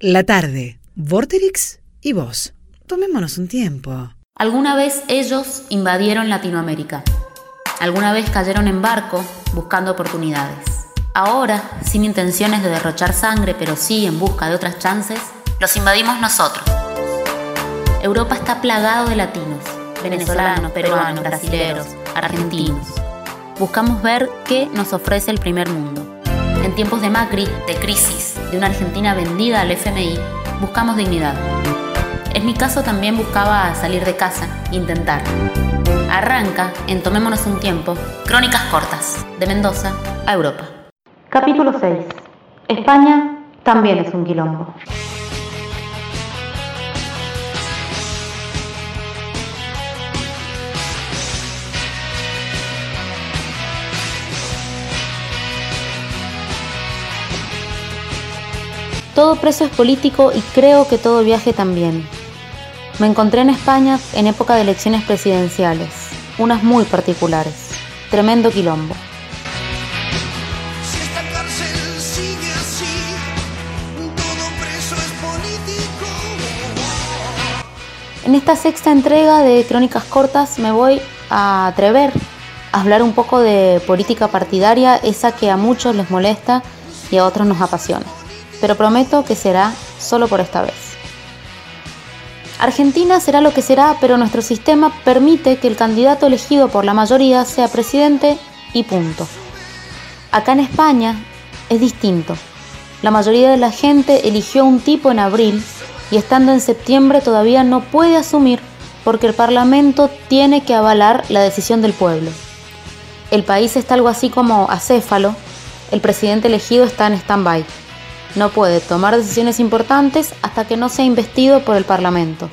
La tarde, Vorterix y vos. Tomémonos un tiempo. Alguna vez ellos invadieron Latinoamérica. Alguna vez cayeron en barco buscando oportunidades. Ahora, sin intenciones de derrochar sangre, pero sí en busca de otras chances, los invadimos nosotros. Europa está plagado de latinos, venezolanos, peruanos, brasileños, argentinos. Buscamos ver qué nos ofrece el primer mundo. Tiempos de Macri, de crisis, de una Argentina vendida al FMI, buscamos dignidad. En mi caso también buscaba salir de casa, intentar. Arranca en Tomémonos un tiempo, Crónicas cortas, de Mendoza a Europa. Capítulo 6. España también es un quilombo. Todo preso es político y creo que todo viaje también. Me encontré en España en época de elecciones presidenciales, unas muy particulares. Tremendo quilombo. En esta sexta entrega de Crónicas Cortas me voy a atrever a hablar un poco de política partidaria, esa que a muchos les molesta y a otros nos apasiona. Pero prometo que será solo por esta vez. Argentina será lo que será, pero nuestro sistema permite que el candidato elegido por la mayoría sea presidente y punto. Acá en España es distinto. La mayoría de la gente eligió un tipo en abril y estando en septiembre todavía no puede asumir porque el Parlamento tiene que avalar la decisión del pueblo. El país está algo así como acéfalo, el presidente elegido está en stand-by. No puede tomar decisiones importantes hasta que no sea investido por el Parlamento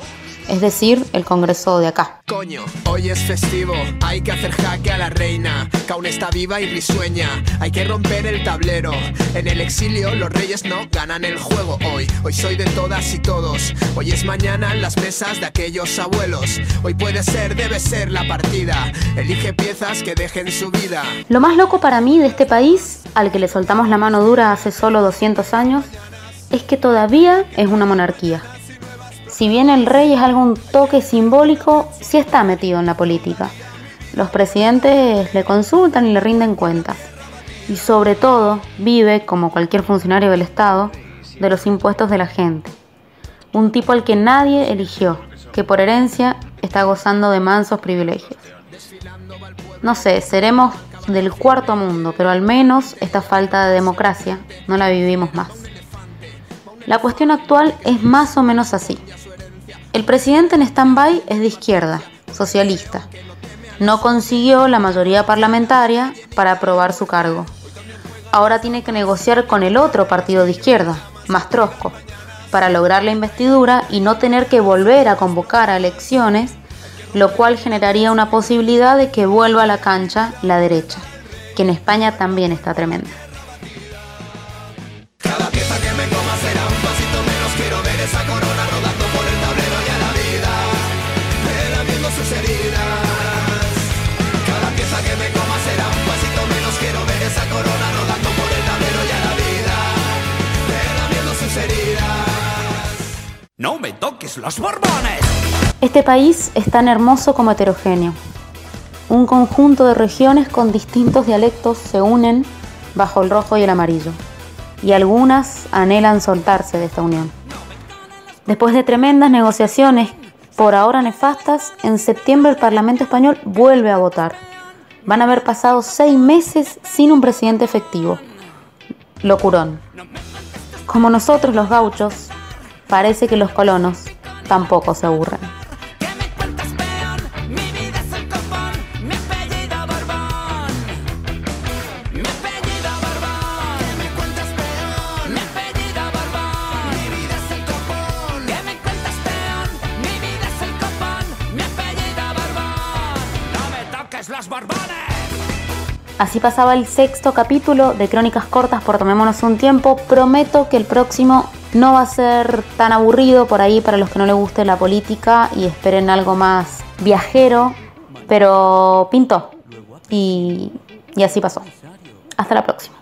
es decir, el Congreso de acá. Coño, hoy es festivo, hay que hacer jaque a la reina, que está viva y risueña, hay que romper el tablero. En el exilio los reyes no ganan el juego hoy, hoy soy de todas y todos, hoy es mañana en las mesas de aquellos abuelos, hoy puede ser, debe ser la partida, elige piezas que dejen su vida. Lo más loco para mí de este país, al que le soltamos la mano dura hace solo 200 años, es que todavía es una monarquía si bien el rey es algún toque simbólico, sí está metido en la política. Los presidentes le consultan y le rinden cuentas. Y sobre todo vive, como cualquier funcionario del Estado, de los impuestos de la gente. Un tipo al que nadie eligió, que por herencia está gozando de mansos privilegios. No sé, seremos del cuarto mundo, pero al menos esta falta de democracia no la vivimos más. La cuestión actual es más o menos así. El presidente en stand-by es de izquierda, socialista. No consiguió la mayoría parlamentaria para aprobar su cargo. Ahora tiene que negociar con el otro partido de izquierda, Mastrosco, para lograr la investidura y no tener que volver a convocar a elecciones, lo cual generaría una posibilidad de que vuelva a la cancha la derecha, que en España también está tremenda. Los borbones! Este país es tan hermoso como heterogéneo. Un conjunto de regiones con distintos dialectos se unen bajo el rojo y el amarillo, y algunas anhelan soltarse de esta unión. Después de tremendas negociaciones, por ahora nefastas, en septiembre el Parlamento español vuelve a votar. Van a haber pasado seis meses sin un presidente efectivo. Locurón. Como nosotros los gauchos, parece que los colonos tampoco se aburren. Así pasaba el sexto capítulo de Crónicas Cortas por Tomémonos un Tiempo. Prometo que el próximo no va a ser tan aburrido por ahí para los que no les guste la política y esperen algo más viajero, pero pintó. Y, y así pasó. Hasta la próxima.